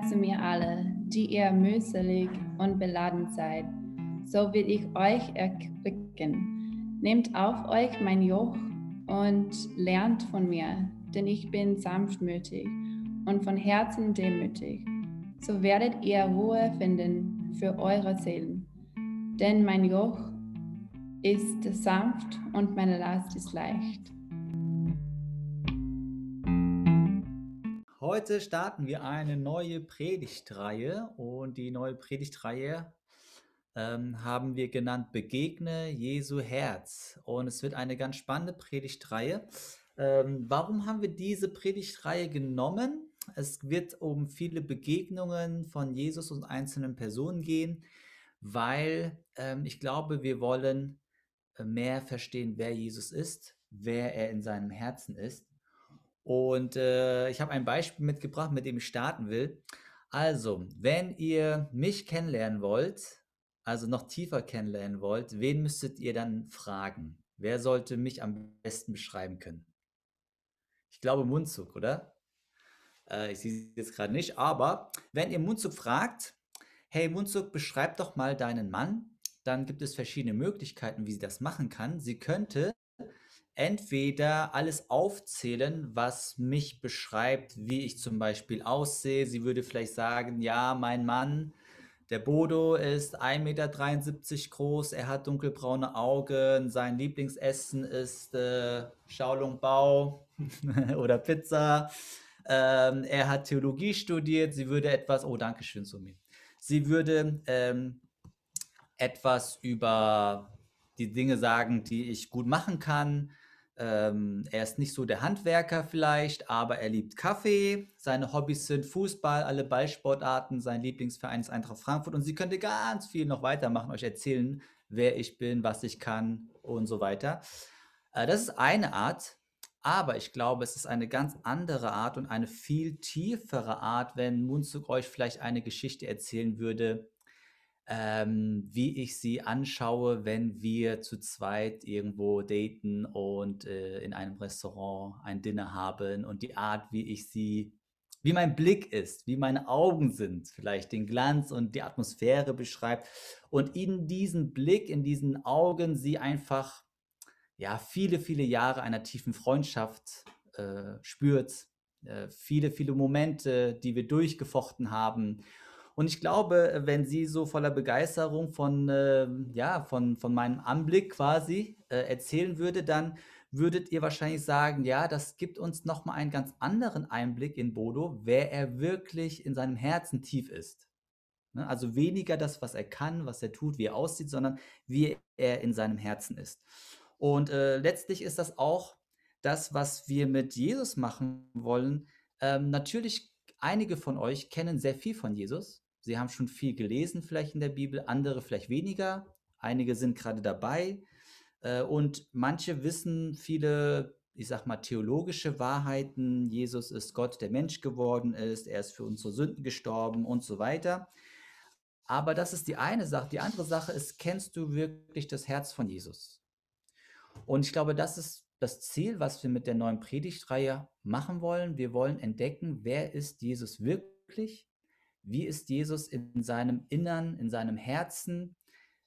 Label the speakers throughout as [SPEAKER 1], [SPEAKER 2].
[SPEAKER 1] Zu mir alle, die ihr mühselig und beladen seid, so will ich euch erquicken. Nehmt auf euch mein Joch und lernt von mir, denn ich bin sanftmütig und von Herzen demütig. So werdet ihr Ruhe finden für eure Seelen. Denn mein Joch ist sanft und meine Last ist leicht.
[SPEAKER 2] Heute starten wir eine neue Predigtreihe und die neue Predigtreihe ähm, haben wir genannt Begegne Jesu Herz. Und es wird eine ganz spannende Predigtreihe. Ähm, warum haben wir diese Predigtreihe genommen? Es wird um viele Begegnungen von Jesus und einzelnen Personen gehen, weil ähm, ich glaube, wir wollen äh, mehr verstehen, wer Jesus ist, wer er in seinem Herzen ist. Und äh, ich habe ein Beispiel mitgebracht, mit dem ich starten will. Also, wenn ihr mich kennenlernen wollt, also noch tiefer kennenlernen wollt, wen müsstet ihr dann fragen? Wer sollte mich am besten beschreiben können? Ich glaube Mundzug, oder? Äh, ich sehe es jetzt gerade nicht, aber wenn ihr Mundzug fragt, hey Mundzug, beschreib doch mal deinen Mann, dann gibt es verschiedene Möglichkeiten, wie sie das machen kann. Sie könnte entweder alles aufzählen, was mich beschreibt, wie ich zum Beispiel aussehe. Sie würde vielleicht sagen, ja, mein Mann, der Bodo ist 1,73 Meter groß, er hat dunkelbraune Augen, sein Lieblingsessen ist äh, Xiaolongbao oder Pizza. Ähm, er hat Theologie studiert, sie würde etwas, oh, danke schön, Sumi. Sie würde ähm, etwas über die Dinge sagen, die ich gut machen kann. Ähm, er ist nicht so der Handwerker vielleicht, aber er liebt Kaffee. Seine Hobbys sind Fußball, alle Ballsportarten. Sein Lieblingsverein ist Eintracht Frankfurt. Und sie könnte ganz viel noch weitermachen, euch erzählen, wer ich bin, was ich kann und so weiter. Äh, das ist eine Art. Aber ich glaube, es ist eine ganz andere Art und eine viel tiefere Art, wenn Munzuk euch vielleicht eine Geschichte erzählen würde, ähm, wie ich sie anschaue, wenn wir zu zweit irgendwo daten und äh, in einem Restaurant ein Dinner haben und die Art, wie ich sie, wie mein Blick ist, wie meine Augen sind, vielleicht den Glanz und die Atmosphäre beschreibt und in diesen Blick, in diesen Augen sie einfach ja viele, viele Jahre einer tiefen Freundschaft äh, spürt, äh, viele, viele Momente, die wir durchgefochten haben und ich glaube, wenn sie so voller Begeisterung von, äh, ja, von, von meinem Anblick quasi äh, erzählen würde, dann würdet ihr wahrscheinlich sagen, ja, das gibt uns nochmal einen ganz anderen Einblick in Bodo, wer er wirklich in seinem Herzen tief ist. Ne? Also weniger das, was er kann, was er tut, wie er aussieht, sondern wie er in seinem Herzen ist. Und äh, letztlich ist das auch das, was wir mit Jesus machen wollen. Ähm, natürlich, einige von euch kennen sehr viel von Jesus. Sie haben schon viel gelesen vielleicht in der Bibel, andere vielleicht weniger. Einige sind gerade dabei. Äh, und manche wissen viele, ich sag mal, theologische Wahrheiten. Jesus ist Gott, der Mensch geworden ist. Er ist für unsere Sünden gestorben und so weiter. Aber das ist die eine Sache. Die andere Sache ist, kennst du wirklich das Herz von Jesus? Und ich glaube, das ist das Ziel, was wir mit der neuen Predigtreihe machen wollen. Wir wollen entdecken, wer ist Jesus wirklich? Wie ist Jesus in seinem Innern, in seinem Herzen?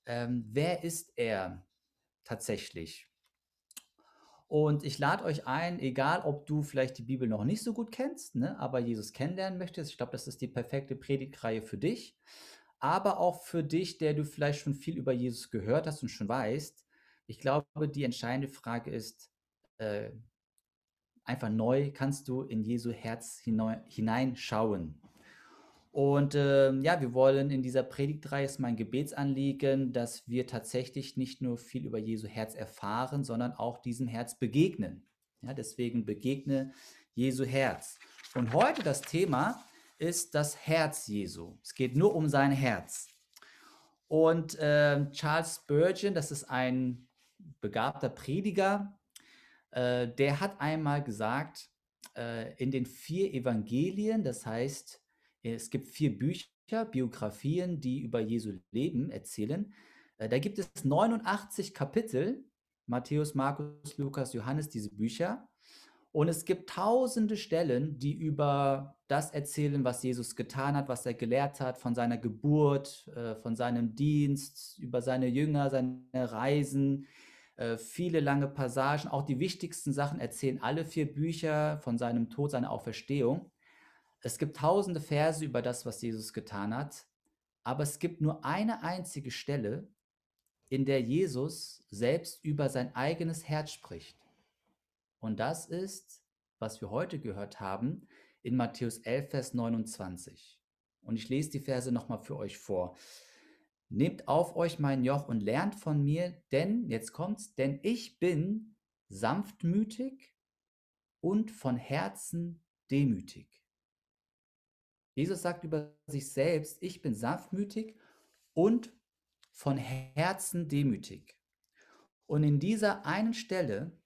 [SPEAKER 2] Ähm, wer ist er tatsächlich? Und ich lade euch ein, egal ob du vielleicht die Bibel noch nicht so gut kennst, ne, aber Jesus kennenlernen möchtest, ich glaube, das ist die perfekte Predigtreihe für dich, aber auch für dich, der du vielleicht schon viel über Jesus gehört hast und schon weißt. Ich glaube, die entscheidende Frage ist, äh, einfach neu kannst du in Jesu Herz hineinschauen. Und äh, ja, wir wollen in dieser Predigtreihe ist mein Gebetsanliegen, dass wir tatsächlich nicht nur viel über Jesu Herz erfahren, sondern auch diesem Herz begegnen. Ja, deswegen begegne Jesu Herz. Und heute das Thema ist das Herz Jesu. Es geht nur um sein Herz. Und äh, Charles Spurgeon, das ist ein begabter Prediger, äh, der hat einmal gesagt, äh, in den vier Evangelien, das heißt, es gibt vier Bücher, Biografien, die über Jesu Leben erzählen. Äh, da gibt es 89 Kapitel, Matthäus, Markus, Lukas, Johannes, diese Bücher. Und es gibt tausende Stellen, die über das erzählen, was Jesus getan hat, was er gelehrt hat, von seiner Geburt, äh, von seinem Dienst, über seine Jünger, seine Reisen, äh, viele lange Passagen. Auch die wichtigsten Sachen erzählen alle vier Bücher von seinem Tod, seiner Auferstehung. Es gibt tausende Verse über das, was Jesus getan hat, aber es gibt nur eine einzige Stelle, in der Jesus selbst über sein eigenes Herz spricht. Und das ist, was wir heute gehört haben, in Matthäus 11, Vers 29. Und ich lese die Verse nochmal für euch vor. Nehmt auf euch mein Joch und lernt von mir, denn, jetzt kommt's, denn ich bin sanftmütig und von Herzen demütig. Jesus sagt über sich selbst, ich bin sanftmütig und von Herzen demütig. Und in dieser einen Stelle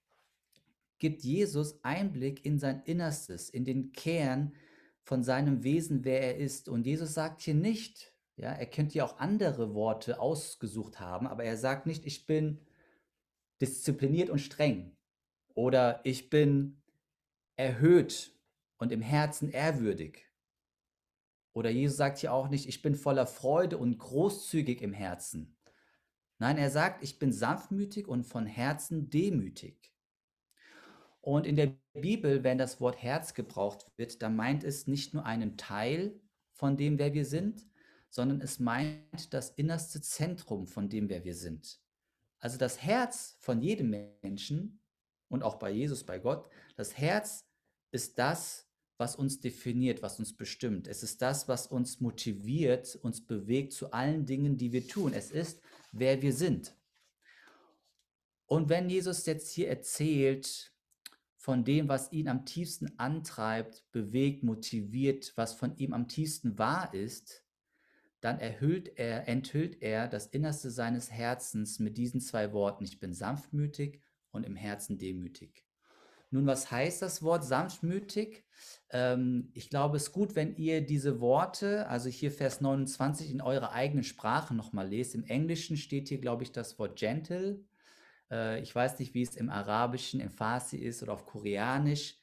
[SPEAKER 2] gibt Jesus Einblick in sein Innerstes, in den Kern von seinem Wesen, wer er ist. Und Jesus sagt hier nicht, ja, er könnte ja auch andere Worte ausgesucht haben, aber er sagt nicht, ich bin diszipliniert und streng oder ich bin erhöht und im Herzen ehrwürdig. Oder Jesus sagt hier auch nicht, ich bin voller Freude und großzügig im Herzen. Nein, er sagt, ich bin sanftmütig und von Herzen demütig. Und in der Bibel, wenn das Wort Herz gebraucht wird, dann meint es nicht nur einen Teil von dem, wer wir sind, sondern es meint das innerste Zentrum von dem, wer wir sind. Also das Herz von jedem Menschen und auch bei Jesus, bei Gott, das Herz ist das, was uns definiert, was uns bestimmt. Es ist das, was uns motiviert, uns bewegt zu allen Dingen, die wir tun. Es ist, wer wir sind. Und wenn Jesus jetzt hier erzählt, von dem, was ihn am tiefsten antreibt, bewegt, motiviert, was von ihm am tiefsten wahr ist, dann erhüllt er, enthüllt er das Innerste seines Herzens mit diesen zwei Worten. Ich bin sanftmütig und im Herzen demütig. Nun, was heißt das Wort sanftmütig? Ähm, ich glaube, es ist gut, wenn ihr diese Worte, also hier Vers 29, in eurer eigenen Sprache nochmal lest. Im Englischen steht hier, glaube ich, das Wort gentle, äh, ich weiß nicht, wie es im Arabischen, im Farsi ist oder auf Koreanisch.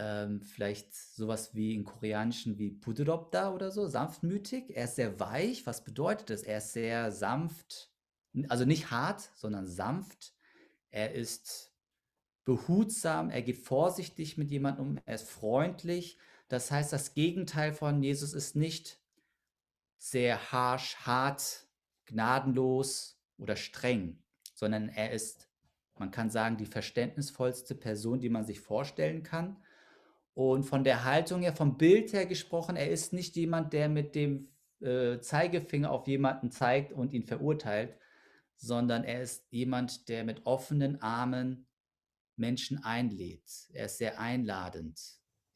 [SPEAKER 2] Ähm, vielleicht sowas wie im Koreanischen wie Pudropda oder so, sanftmütig. Er ist sehr weich. Was bedeutet das? Er ist sehr sanft, also nicht hart, sondern sanft. Er ist behutsam, er geht vorsichtig mit jemandem um, er ist freundlich. Das heißt, das Gegenteil von Jesus ist nicht sehr harsh, hart, gnadenlos oder streng, sondern er ist man kann sagen, die verständnisvollste Person, die man sich vorstellen kann. Und von der Haltung her, vom Bild her gesprochen, er ist nicht jemand, der mit dem äh, Zeigefinger auf jemanden zeigt und ihn verurteilt, sondern er ist jemand, der mit offenen Armen Menschen einlädt. Er ist sehr einladend.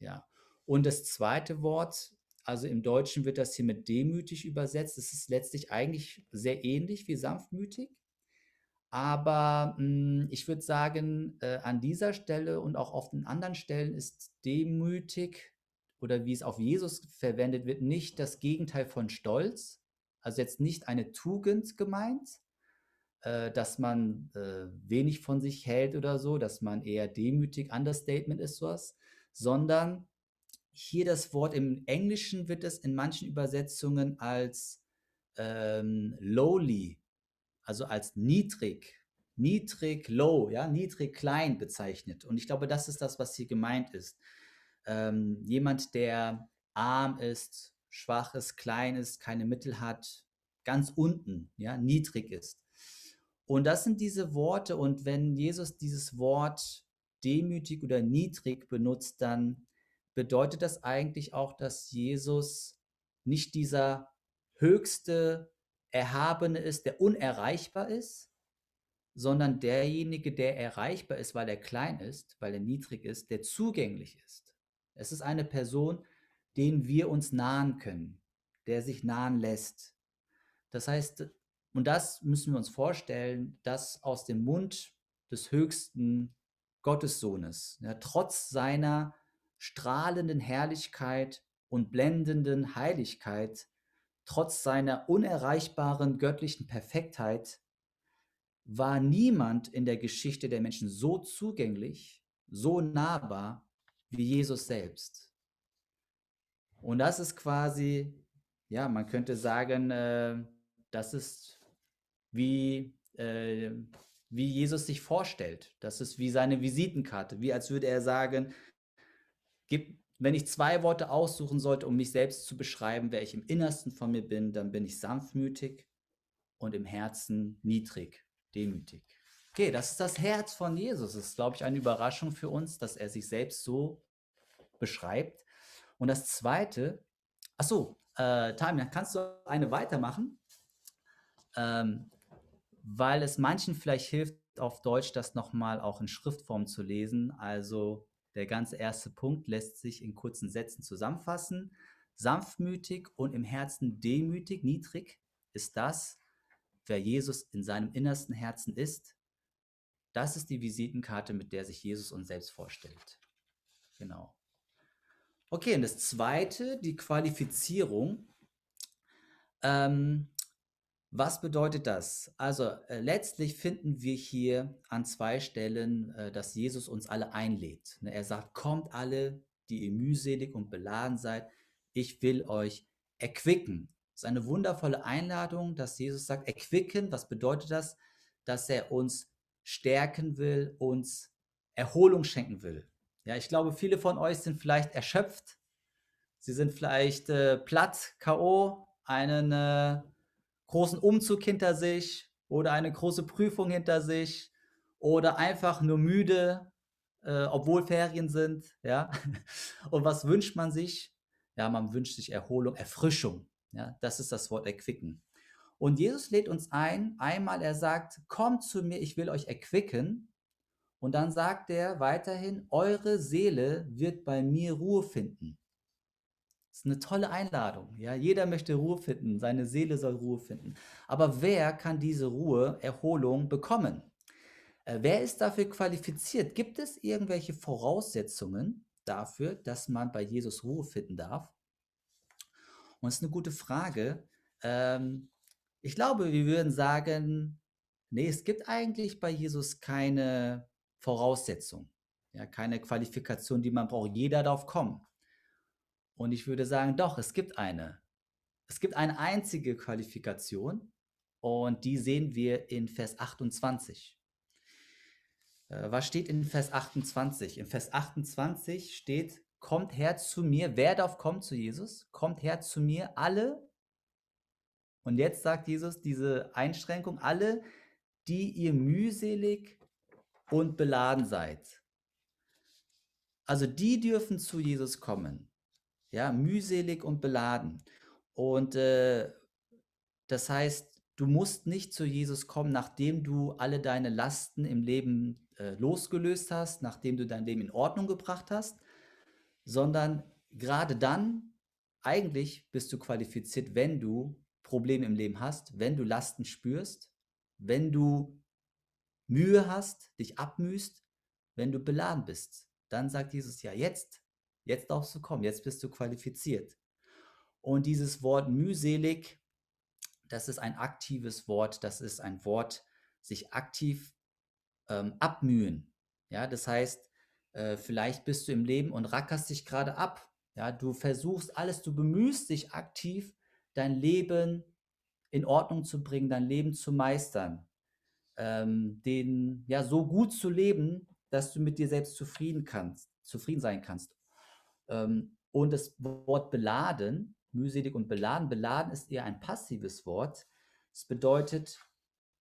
[SPEAKER 2] Ja. Und das zweite Wort, also im Deutschen wird das hier mit demütig übersetzt. Es ist letztlich eigentlich sehr ähnlich wie sanftmütig. Aber mh, hm, ich würde sagen, äh, an dieser Stelle und auch auf den anderen Stellen ist demütig oder wie es auf Jesus verwendet wird, nicht das Gegenteil von Stolz. Also jetzt nicht eine Tugend gemeint, äh, dass man äh, wenig von sich hält oder so, dass man eher demütig, Understatement ist sowas, sondern hier das Wort im Englischen wird es in manchen Übersetzungen als ähm, lowly also als niedrig, niedrig, low, ja, niedrig, klein bezeichnet. Und ich glaube, das ist das, was hier gemeint ist. Ähm, jemand, der arm ist, schwach ist, klein ist, keine Mittel hat, ganz unten, ja, niedrig ist. Und das sind diese Worte. Und wenn Jesus dieses Wort demütig oder niedrig benutzt, dann bedeutet das eigentlich auch, dass Jesus nicht dieser höchste Erhabene ist, der unerreichbar ist, sondern derjenige, der erreichbar ist, weil er klein ist, weil er niedrig ist, der zugänglich ist. Es ist eine Person, den wir uns nahen können, der sich nahen lässt. Das heißt, und das müssen wir uns vorstellen, dass aus dem Mund des höchsten Gottessohnes, ja, trotz seiner strahlenden Herrlichkeit und blendenden Heiligkeit, trotz seiner unerreichbaren göttlichen Perfektheit, war niemand in der Geschichte der Menschen so zugänglich, so nahbar wie Jesus selbst. Und das ist quasi, ja, man könnte sagen, äh, das ist wie, äh, wie Jesus sich vorstellt. Das ist wie seine Visitenkarte, wie als würde er sagen, gib, wenn ich zwei Worte aussuchen sollte, um mich selbst zu beschreiben, wer ich im Innersten von mir bin, dann bin ich sanftmütig und im Herzen niedrig, demütig. Okay, das ist das Herz von Jesus. Das ist, glaube ich, eine Überraschung für uns, dass er sich selbst so beschreibt. Und das Zweite, ach so, äh, Tamia, kannst du eine weitermachen? Ähm, weil es manchen vielleicht hilft, auf Deutsch das nochmal auch in Schriftform zu lesen. Also der ganze erste Punkt lässt sich in kurzen Sätzen zusammenfassen. Sanftmütig und im Herzen demütig, niedrig ist das, wer Jesus in seinem innersten Herzen ist. Das ist die Visitenkarte, mit der sich Jesus uns selbst vorstellt. Genau. Okay, und das zweite, die Qualifizierung. Ähm, was bedeutet das? Also äh, letztlich finden wir hier an zwei Stellen, äh, dass Jesus uns alle einlädt. Ne, er sagt, kommt alle, die ihr mühselig und beladen seid, ich will euch erquicken. Das ist eine wundervolle Einladung, dass Jesus sagt, erquicken, was bedeutet das? Dass er uns stärken will, uns Erholung schenken will. Ja, ich glaube, viele von euch sind vielleicht erschöpft. Sie sind vielleicht äh, platt, K.O., einen äh, großen Umzug hinter sich oder eine große Prüfung hinter sich oder einfach nur müde, äh, obwohl Ferien sind, ja. Und was wünscht man sich? Ja, man wünscht sich Erholung, Erfrischung. Ja, das ist das Wort erquicken. Und Jesus lädt uns ein, einmal er sagt, kommt zu mir, ich will euch erquicken. Und dann sagt er weiterhin, eure Seele wird bei mir Ruhe finden. Das ist eine tolle Einladung. Ja, jeder möchte Ruhe finden, seine Seele soll Ruhe finden. Aber wer kann diese Ruhe, Erholung bekommen? Äh, wer ist dafür qualifiziert? Gibt es irgendwelche Voraussetzungen dafür, dass man bei Jesus Ruhe finden darf? Und es ist eine gute Frage. Ähm, ich glaube, wir würden sagen, nee, es gibt eigentlich bei Jesus keine Voraussetzung, ja, keine Qualifikation, die man braucht. Jeder darf kommen. Und ich würde sagen, doch, es gibt eine. Es gibt eine einzige Qualifikation und die sehen wir in Vers 28. Äh, was steht in Vers 28? In Vers 28 steht, kommt her zu mir. Wer darf kommen zu Jesus? Kommt her zu mir, alle. Und jetzt sagt Jesus diese Einschränkung, alle, die ihr mühselig und beladen seid. Also die dürfen zu Jesus kommen ja, mühselig und beladen. Und äh, das heißt, du musst nicht zu Jesus kommen, nachdem du alle deine Lasten im Leben äh, losgelöst hast, nachdem du dein Leben in Ordnung gebracht hast, sondern gerade dann, eigentlich bist du qualifiziert, wenn du Probleme im Leben hast, wenn du Lasten spürst, wenn du Mühe hast, dich abmühst, wenn du beladen bist. Dann sagt Jesus, ja, jetzt Jetzt darfst du kommen, jetzt bist du qualifiziert. Und dieses Wort mühselig, das ist ein aktives Wort, das ist ein Wort, sich aktiv ähm, abmühen. Ja, das heißt, äh, vielleicht bist du im Leben und rackerst dich gerade ab. Ja, du versuchst alles, du bemühst dich aktiv, dein Leben in Ordnung zu bringen, dein Leben zu meistern, ähm, den ja so gut zu leben, dass du mit dir selbst zufrieden kannst, zufrieden sein kannst. Ähm, und das Wort beladen, mühselig und beladen, beladen ist eher ein passives Wort. Es bedeutet,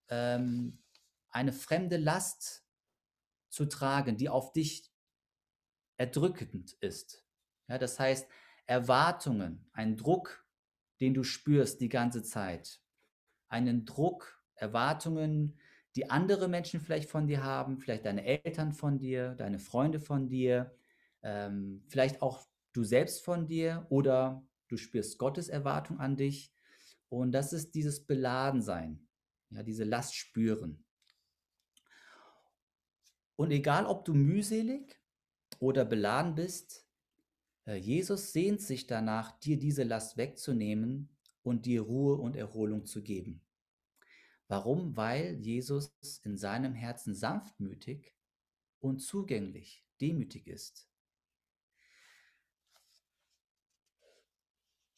[SPEAKER 2] ähm, eine fremde Last zu tragen, die auf dich erdrückend ist. Ja, das heißt, Erwartungen, ein Druck, den du spürst die ganze Zeit. Einen Druck, Erwartungen, die andere Menschen vielleicht von dir haben, vielleicht deine Eltern von dir, deine Freunde von dir, ähm, vielleicht auch du selbst von dir oder du spürst Gottes Erwartung an dich. Und das ist dieses Beladensein, ja, diese Last spüren. Und egal, ob du mühselig oder beladen bist, äh, Jesus sehnt sich danach, dir diese Last wegzunehmen und dir Ruhe und Erholung zu geben. Warum? Weil Jesus in seinem Herzen sanftmütig und zugänglich, demütig ist.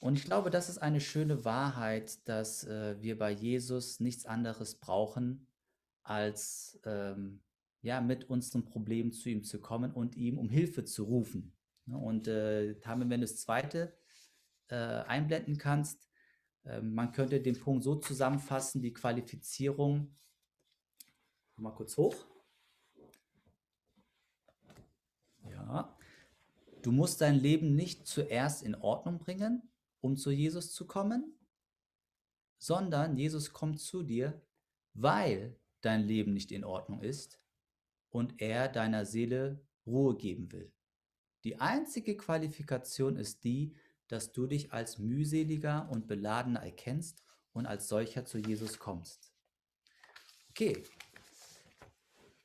[SPEAKER 2] Und ich glaube, das ist eine schöne Wahrheit, dass äh, wir bei Jesus nichts anderes brauchen, als ähm, ja, mit unseren Problemen zu ihm zu kommen und ihm um Hilfe zu rufen. Ne, und äh, wenn du das zweite äh, einblenden kannst, äh, man könnte den Punkt so zusammenfassen, die Qualifizierung, mal kurz hoch. Ja, du musst dein Leben nicht zuerst in Ordnung bringen, um zu Jesus zu kommen, sondern Jesus kommt zu dir, weil dein Leben nicht in Ordnung ist und er deiner Seele Ruhe geben will. Die einzige Qualifikation ist die, dass du dich als mühseliger und beladener erkennst und als solcher zu Jesus kommst. Okay,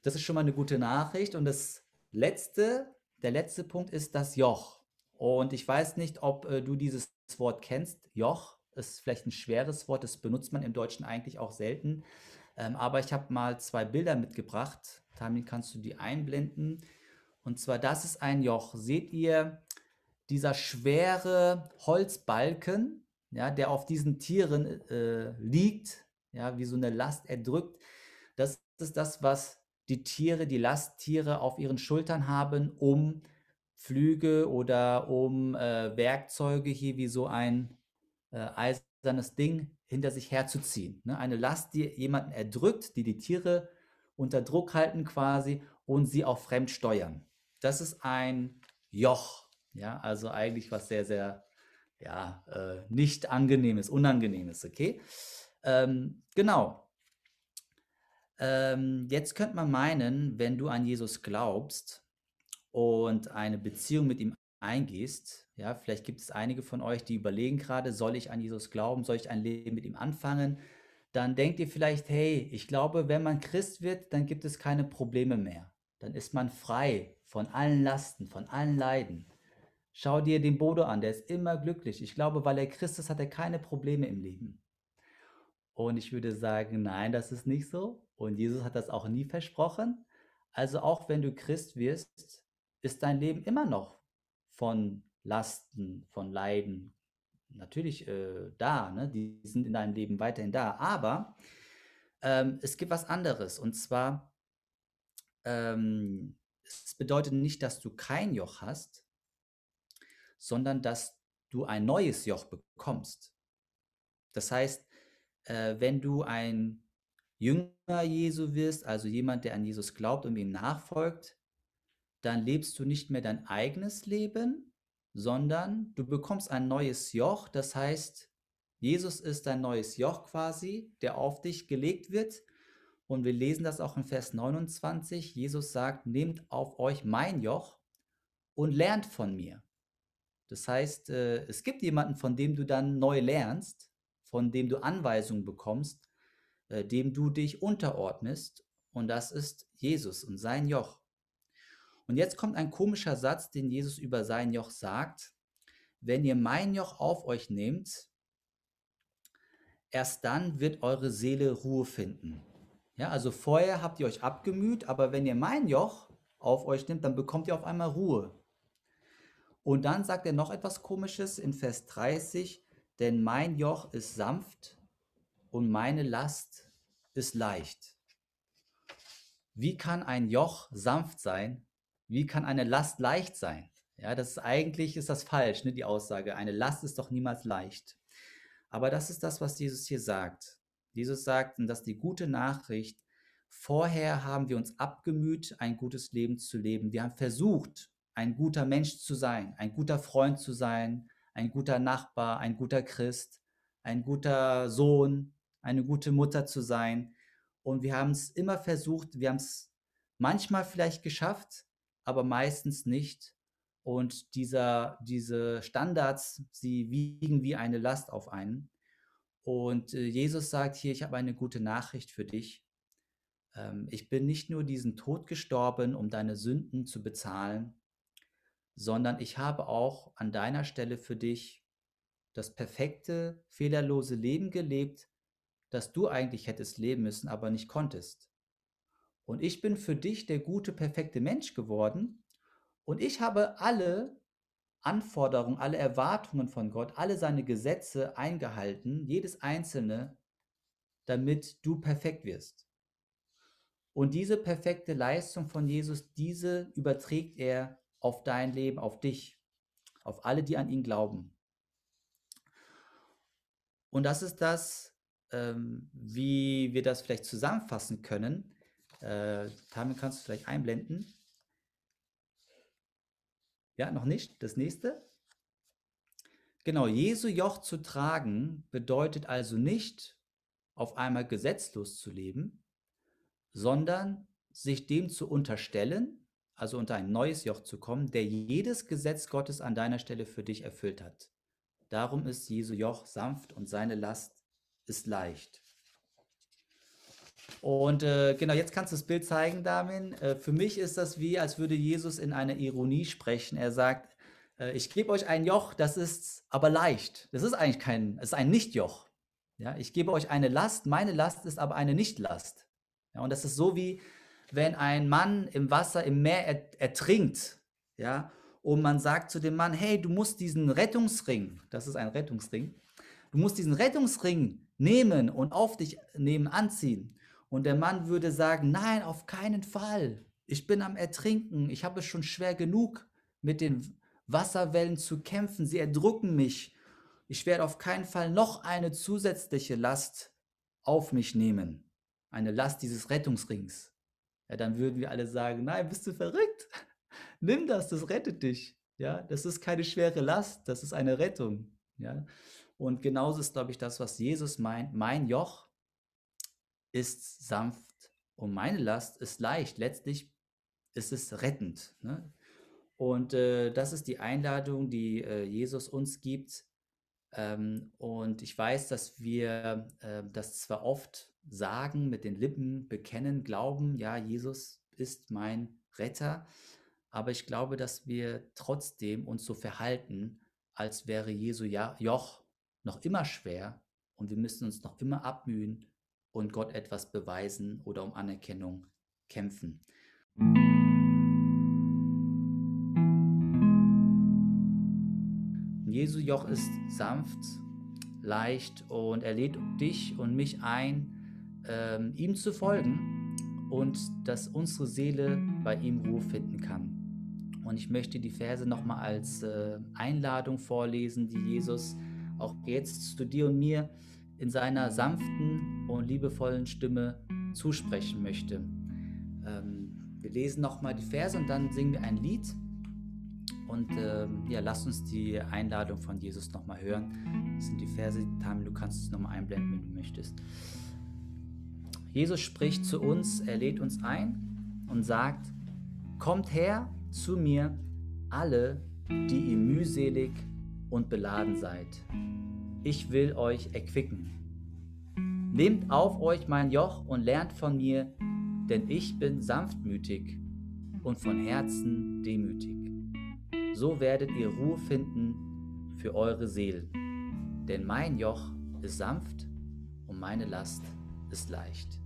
[SPEAKER 2] das ist schon mal eine gute Nachricht. Und das letzte, der letzte Punkt ist das Joch. Und ich weiß nicht, ob äh, du dieses Wort kennst. Joch ist vielleicht ein schweres Wort, das benutzt man im Deutschen eigentlich auch selten. Ähm, aber ich habe mal zwei Bilder mitgebracht. Tamin, kannst du die einblenden? Und zwar, das ist ein Joch. Seht ihr, dieser schwere Holzbalken, ja, der auf diesen Tieren äh, liegt, ja, wie so eine Last erdrückt. Das ist das, was die Tiere, die Lasttiere auf ihren Schultern haben, um Flüge oder um äh, Werkzeuge hier wie so ein äh, eisernes Ding hinter sich herzuziehen. Ne? Eine Last, die jemanden erdrückt, die die Tiere unter Druck halten quasi und sie auch fremd steuern. Das ist ein Joch. Ja, also eigentlich was sehr, sehr, ja, äh, nicht angenehmes, unangenehmes, okay? Ähm, genau. Ähm, jetzt könnte man meinen, wenn du an Jesus glaubst und eine Beziehung mit ihm eingehst, ja, vielleicht gibt es einige von euch, die überlegen gerade, soll ich an Jesus glauben, soll ich ein Leben mit ihm anfangen? Dann denkt ihr vielleicht, hey, ich glaube, wenn man Christ wird, dann gibt es keine Probleme mehr. Dann ist man frei von allen Lasten, von allen Leiden. Schau dir den Bodo an, der ist immer glücklich. Ich glaube, weil er Christ ist, hat er keine Probleme im Leben. Und ich würde sagen, nein, das ist nicht so. Und Jesus hat das auch nie versprochen. Also auch wenn du Christ wirst, ist dein Leben immer noch von Lasten, von Leiden natürlich äh, da, ne? die sind in deinem Leben weiterhin da, aber ähm, es gibt was anderes und zwar, ähm, es bedeutet nicht, dass du kein Joch hast, sondern dass du ein neues Joch bekommst. Das heißt, äh, wenn du ein Jünger Jesu wirst, also jemand, der an Jesus glaubt und ihm nachfolgt, dann lebst du nicht mehr dein eigenes Leben, sondern du bekommst ein neues Joch. Das heißt, Jesus ist dein neues Joch quasi, der auf dich gelegt wird. Und wir lesen das auch in Vers 29. Jesus sagt, nehmt auf euch mein Joch und lernt von mir. Das heißt, äh, es gibt jemanden, von dem du dann neu lernst, von dem du Anweisungen bekommst, äh, dem du dich unterordnest. Und das ist Jesus und sein Joch. Und jetzt kommt ein komischer Satz, den Jesus über sein Joch sagt. Wenn ihr mein Joch auf euch nehmt, erst dann wird eure Seele Ruhe finden. Ja, also vorher habt ihr euch abgemüht, aber wenn ihr mein Joch auf euch nimmt, dann bekommt ihr auf einmal Ruhe. Und dann sagt er noch etwas Komisches in Vers 30, denn mein Joch ist sanft und meine Last ist leicht. Wie kann ein Joch sanft sein wie kann eine Last leicht sein? Ja, das ist eigentlich ist das falsch, ne, die Aussage. Eine Last ist doch niemals leicht. Aber das ist das, was Jesus hier sagt. Jesus sagt, und das ist die gute Nachricht. Vorher haben wir uns abgemüht, ein gutes Leben zu leben. Wir haben versucht, ein guter Mensch zu sein, ein guter Freund zu sein, ein guter Nachbar, ein guter Christ, ein guter Sohn, eine gute Mutter zu sein. Und wir haben es immer versucht, wir haben es manchmal vielleicht geschafft, aber meistens nicht. Und dieser, diese Standards, sie wiegen wie eine Last auf einen. Und äh, Jesus sagt hier, ich habe eine gute Nachricht für dich. Ähm, ich bin nicht nur diesen Tod gestorben, um deine Sünden zu bezahlen, sondern ich habe auch an deiner Stelle für dich das perfekte, fehlerlose Leben gelebt, das du eigentlich hättest leben müssen, aber nicht konntest. Und ich bin für dich der gute, perfekte Mensch geworden und ich habe alle Anforderungen, alle Erwartungen von Gott, alle seine Gesetze eingehalten, jedes einzelne, damit du perfekt wirst. Und diese perfekte Leistung von Jesus, diese überträgt er auf dein Leben, auf dich, auf alle, die an ihn glauben. Und das ist das, ähm, wie wir das vielleicht zusammenfassen können. Äh, Tamil, kannst du vielleicht einblenden? Ja, noch nicht. Das nächste. Genau, Jesu Joch zu tragen bedeutet also nicht, auf einmal gesetzlos zu leben, sondern sich dem zu unterstellen, also unter ein neues Joch zu kommen, der jedes Gesetz Gottes an deiner Stelle für dich erfüllt hat. Darum ist Jesu Joch sanft und seine Last ist leicht. Und äh, genau, jetzt kannst du das Bild zeigen, Damin. Äh, für mich ist das wie, als würde Jesus in einer Ironie sprechen. Er sagt, äh, ich gebe euch ein Joch, das ist aber leicht. Das ist eigentlich kein, es ist ein Nichtjoch. Ja, ich gebe euch eine Last, meine Last ist aber eine Nichtlast. Ja, und das ist so wie, wenn ein Mann im Wasser, im Meer ertrinkt, ja, und man sagt zu dem Mann, hey, du musst diesen Rettungsring, das ist ein Rettungsring, du musst diesen Rettungsring nehmen und auf dich nehmen, anziehen. Und der Mann würde sagen, nein, auf keinen Fall. Ich bin am Ertrinken. Ich habe es schon schwer genug, mit den Wasserwellen zu kämpfen. Sie erdrücken mich. Ich werde auf keinen Fall noch eine zusätzliche Last auf mich nehmen. Eine Last dieses Rettungsrings. Ja, dann würden wir alle sagen, nein, bist du verrückt? Nimm das, das rettet dich. Ja, das ist keine schwere Last, das ist eine Rettung. Ja, und genauso ist, glaube ich, das, was Jesus meint. Mein Joch ist sanft und meine Last ist leicht. Letztlich ist es rettend. Ne? Und äh, das ist die Einladung, die äh, Jesus uns gibt. Ähm, und ich weiß, dass wir äh, das zwar oft sagen, mit den Lippen bekennen, glauben, ja, Jesus ist mein Retter, aber ich glaube, dass wir trotzdem uns so verhalten, als wäre Jesu Joch noch immer schwer und wir müssen uns noch immer abmühen und Gott etwas beweisen oder um Anerkennung kämpfen. Jesu Joch ist sanft, leicht und er lädt dich und mich ein, ähm, ihm zu folgen und dass unsere Seele bei ihm Ruhe finden kann. Und ich möchte die Verse nochmal als äh, Einladung vorlesen, die Jesus auch jetzt zu dir und mir in seiner sanften und liebevollen Stimme zusprechen möchte. Ähm, wir lesen nochmal die Verse und dann singen wir ein Lied. Und ähm, ja, lass uns die Einladung von Jesus nochmal hören. Das sind die Verse, Tamil, du kannst es nochmal einblenden, wenn du möchtest. Jesus spricht zu uns, er lädt uns ein und sagt, kommt her zu mir, alle, die ihr mühselig und beladen seid. Ich will euch erquicken. Nehmt auf euch mein Joch und lernt von mir, denn ich bin sanftmütig und von Herzen demütig. So werdet ihr Ruhe finden für eure Seelen. Denn mein Joch ist sanft und meine Last ist leicht.